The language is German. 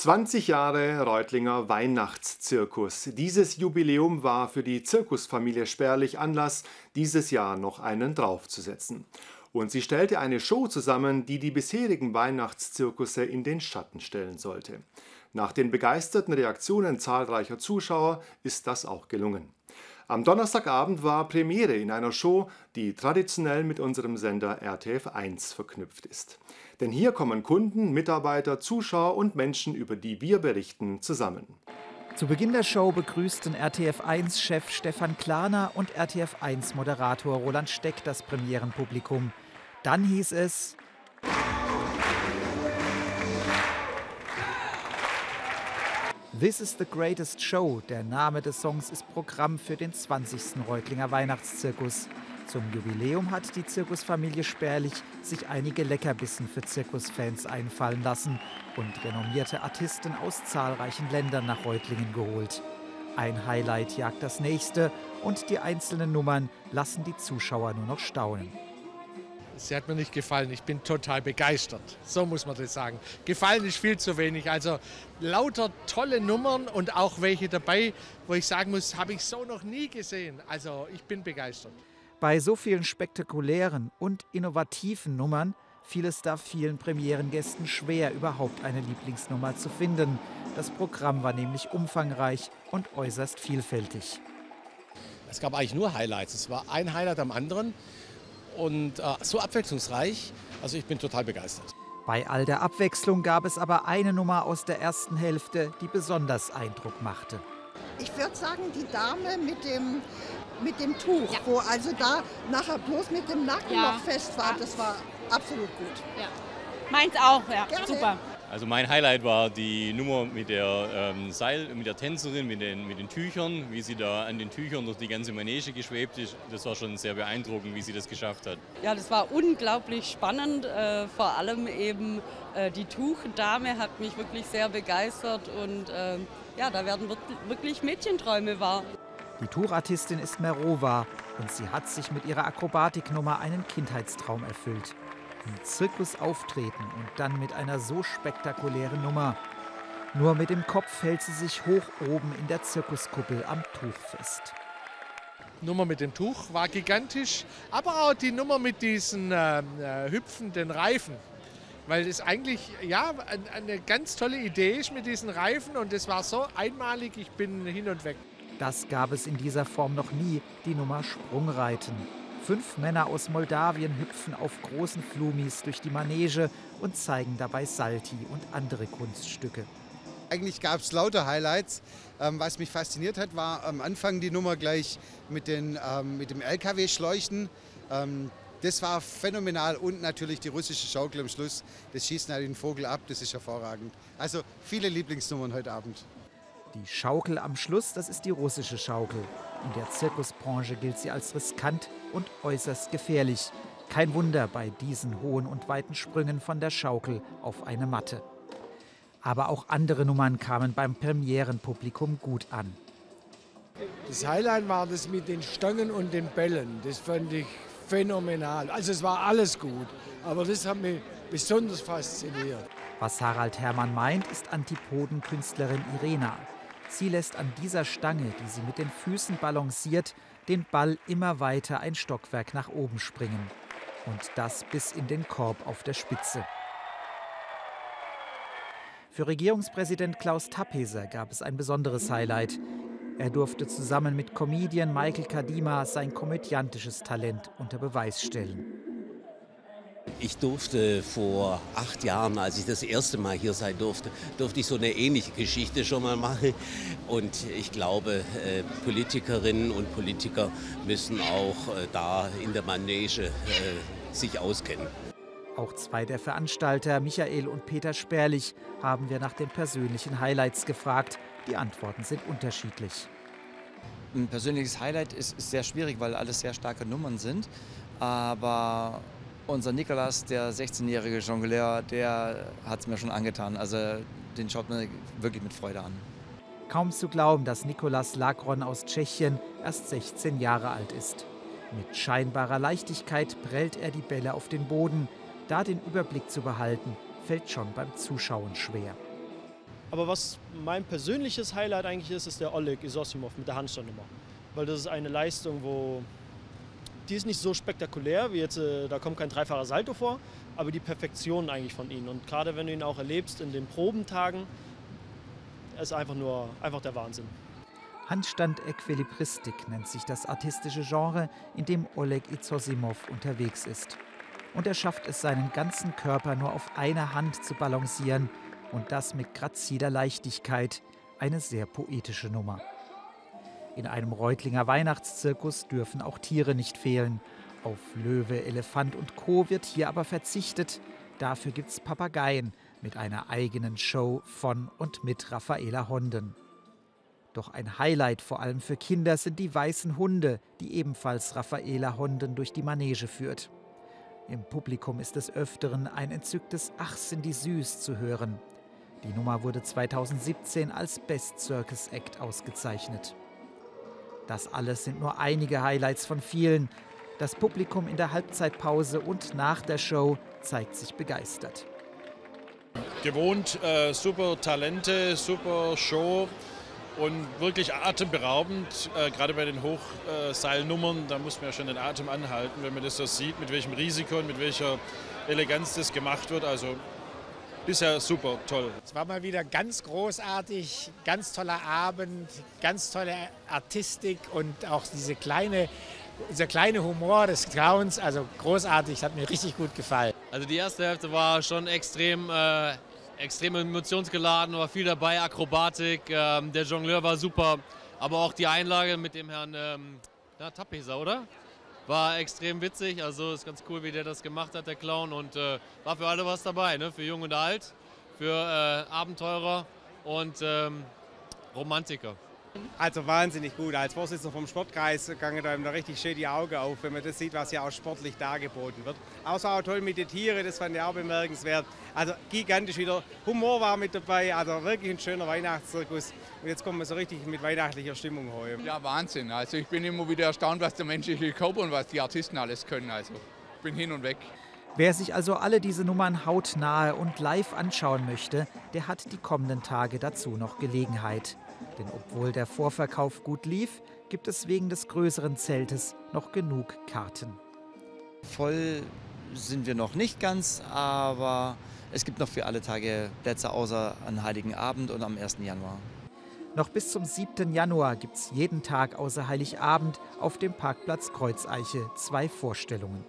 20 Jahre Reutlinger Weihnachtszirkus. Dieses Jubiläum war für die Zirkusfamilie Sperlich Anlass, dieses Jahr noch einen draufzusetzen. Und sie stellte eine Show zusammen, die die bisherigen Weihnachtszirkusse in den Schatten stellen sollte. Nach den begeisterten Reaktionen zahlreicher Zuschauer ist das auch gelungen. Am Donnerstagabend war Premiere in einer Show, die traditionell mit unserem Sender RTF 1 verknüpft ist. Denn hier kommen Kunden, Mitarbeiter, Zuschauer und Menschen, über die wir berichten, zusammen. Zu Beginn der Show begrüßten RTF1-Chef Stefan Klaner und RTF1-Moderator Roland Steck das Premierenpublikum. Dann hieß es This is the Greatest Show. Der Name des Songs ist Programm für den 20. Reutlinger Weihnachtszirkus. Zum Jubiläum hat die Zirkusfamilie Sperlich sich einige Leckerbissen für Zirkusfans einfallen lassen und renommierte Artisten aus zahlreichen Ländern nach Reutlingen geholt. Ein Highlight jagt das nächste und die einzelnen Nummern lassen die Zuschauer nur noch staunen. Sie hat mir nicht gefallen. Ich bin total begeistert. So muss man das sagen. Gefallen ist viel zu wenig. Also lauter tolle Nummern und auch welche dabei, wo ich sagen muss, habe ich so noch nie gesehen. Also ich bin begeistert. Bei so vielen spektakulären und innovativen Nummern fiel es da vielen Premierengästen schwer, überhaupt eine Lieblingsnummer zu finden. Das Programm war nämlich umfangreich und äußerst vielfältig. Es gab eigentlich nur Highlights. Es war ein Highlight am anderen und äh, so abwechslungsreich. Also ich bin total begeistert. Bei all der Abwechslung gab es aber eine Nummer aus der ersten Hälfte, die besonders Eindruck machte. Ich würde sagen, die Dame mit dem, mit dem Tuch, ja. wo also da nachher bloß mit dem Nacken ja. noch fest war, das war absolut gut. Ja. Meins auch, ja, Gerne. super. Also mein Highlight war die Nummer mit der ähm, Seil, mit der Tänzerin, mit den, mit den Tüchern, wie sie da an den Tüchern durch die ganze Manege geschwebt ist. Das war schon sehr beeindruckend, wie sie das geschafft hat. Ja, das war unglaublich spannend. Äh, vor allem eben äh, die Tuchdame hat mich wirklich sehr begeistert und äh, ja, da werden wirklich Mädchenträume wahr. Die Tuchartistin ist Merova und sie hat sich mit ihrer Akrobatiknummer einen Kindheitstraum erfüllt im Zirkus auftreten und dann mit einer so spektakulären Nummer. Nur mit dem Kopf hält sie sich hoch oben in der Zirkuskuppel am Tuch fest. Nummer mit dem Tuch war gigantisch, aber auch die Nummer mit diesen äh, äh hüpfenden Reifen. Weil es eigentlich ja, eine ganz tolle Idee ist mit diesen Reifen und es war so einmalig, ich bin hin und weg. Das gab es in dieser Form noch nie, die Nummer Sprungreiten. Fünf Männer aus Moldawien hüpfen auf großen Flumis durch die Manege und zeigen dabei Salti und andere Kunststücke. Eigentlich gab es lauter Highlights. Ähm, was mich fasziniert hat, war am Anfang die Nummer gleich mit, den, ähm, mit dem LKW-Schleuchten. Ähm, das war phänomenal und natürlich die russische Schaukel am Schluss. Das schießt halt den Vogel ab, das ist hervorragend. Also viele Lieblingsnummern heute Abend. Die Schaukel am Schluss, das ist die russische Schaukel. In der Zirkusbranche gilt sie als riskant und äußerst gefährlich. Kein Wunder bei diesen hohen und weiten Sprüngen von der Schaukel auf eine Matte. Aber auch andere Nummern kamen beim Premierenpublikum gut an. Das Highlight war das mit den Stangen und den Bällen. Das fand ich phänomenal. Also es war alles gut, aber das hat mich besonders fasziniert. Was Harald Hermann meint, ist Antipodenkünstlerin Irena. Sie lässt an dieser Stange, die sie mit den Füßen balanciert, den Ball immer weiter ein Stockwerk nach oben springen. Und das bis in den Korb auf der Spitze. Für Regierungspräsident Klaus Tappeser gab es ein besonderes Highlight. Er durfte zusammen mit Comedian Michael Kadima sein komödiantisches Talent unter Beweis stellen. Ich durfte vor acht Jahren, als ich das erste Mal hier sein durfte, durfte ich so eine ähnliche Geschichte schon mal machen. Und ich glaube, äh, Politikerinnen und Politiker müssen auch äh, da in der Manege äh, sich auskennen. Auch zwei der Veranstalter, Michael und Peter Sperlich, haben wir nach den persönlichen Highlights gefragt. Die Antworten sind unterschiedlich. Ein persönliches Highlight ist, ist sehr schwierig, weil alles sehr starke Nummern sind. Aber unser Nikolas, der 16-jährige Jongleur, der hat es mir schon angetan. Also den schaut man wirklich mit Freude an. Kaum zu glauben, dass Nikolas Lagron aus Tschechien erst 16 Jahre alt ist. Mit scheinbarer Leichtigkeit prellt er die Bälle auf den Boden. Da den Überblick zu behalten, fällt schon beim Zuschauen schwer. Aber was mein persönliches Highlight eigentlich ist, ist der Oleg Isosimov mit der Handstandnummer. Weil das ist eine Leistung, wo die ist nicht so spektakulär, wie jetzt, äh, da kommt kein dreifacher Salto vor, aber die Perfektion eigentlich von ihm. Und gerade wenn du ihn auch erlebst in den Probentagen, ist einfach nur einfach der Wahnsinn. Handstand-Äquilibristik nennt sich das artistische Genre, in dem Oleg Izosimov unterwegs ist. Und er schafft es, seinen ganzen Körper nur auf einer Hand zu balancieren und das mit graziler Leichtigkeit. Eine sehr poetische Nummer. In einem Reutlinger Weihnachtszirkus dürfen auch Tiere nicht fehlen. Auf Löwe, Elefant und Co. wird hier aber verzichtet. Dafür gibt's Papageien mit einer eigenen Show von und mit Raffaela Honden. Doch ein Highlight vor allem für Kinder sind die weißen Hunde, die ebenfalls Raffaela Honden durch die Manege führt. Im Publikum ist des Öfteren ein entzücktes Ach, sind die süß zu hören. Die Nummer wurde 2017 als Best Circus Act ausgezeichnet. Das alles sind nur einige Highlights von vielen. Das Publikum in der Halbzeitpause und nach der Show zeigt sich begeistert. Gewohnt, äh, super Talente, super Show und wirklich atemberaubend, äh, gerade bei den Hochseilnummern, da muss man ja schon den Atem anhalten, wenn man das so sieht, mit welchem Risiko und mit welcher Eleganz das gemacht wird. Also bisher super, toll. Es war mal wieder ganz großartig, ganz toller Abend, ganz tolle Artistik und auch diese kleine, dieser kleine Humor des Clowns, also großartig, hat mir richtig gut gefallen. Also die erste Hälfte war schon extrem äh, extrem emotionsgeladen, war viel dabei, Akrobatik, ähm, der Jongleur war super, aber auch die Einlage mit dem Herrn ähm, na, Tappeser, oder? War extrem witzig, also ist ganz cool, wie der das gemacht hat, der Clown und äh, war für alle was dabei, ne? für Jung und Alt, für äh, Abenteurer und ähm, Romantiker. Also wahnsinnig gut. Als Vorsitzender vom Sportkreis gange da richtig schön die Augen auf, wenn man das sieht, was ja auch sportlich dargeboten wird. Außer auch toll mit den Tieren, das fand ich auch bemerkenswert. Also gigantisch wieder. Humor war mit dabei, also wirklich ein schöner Weihnachtszirkus. Und jetzt kommen wir so richtig mit weihnachtlicher Stimmung heim. Ja, Wahnsinn. Also ich bin immer wieder erstaunt, was der menschliche Körper und was die Artisten alles können. Also ich bin hin und weg. Wer sich also alle diese Nummern hautnahe und live anschauen möchte, der hat die kommenden Tage dazu noch Gelegenheit. Denn obwohl der Vorverkauf gut lief, gibt es wegen des größeren Zeltes noch genug Karten. Voll sind wir noch nicht ganz, aber es gibt noch für alle Tage Plätze außer an Heiligen Abend und am 1. Januar. Noch bis zum 7. Januar gibt es jeden Tag außer Heiligabend auf dem Parkplatz Kreuzeiche zwei Vorstellungen.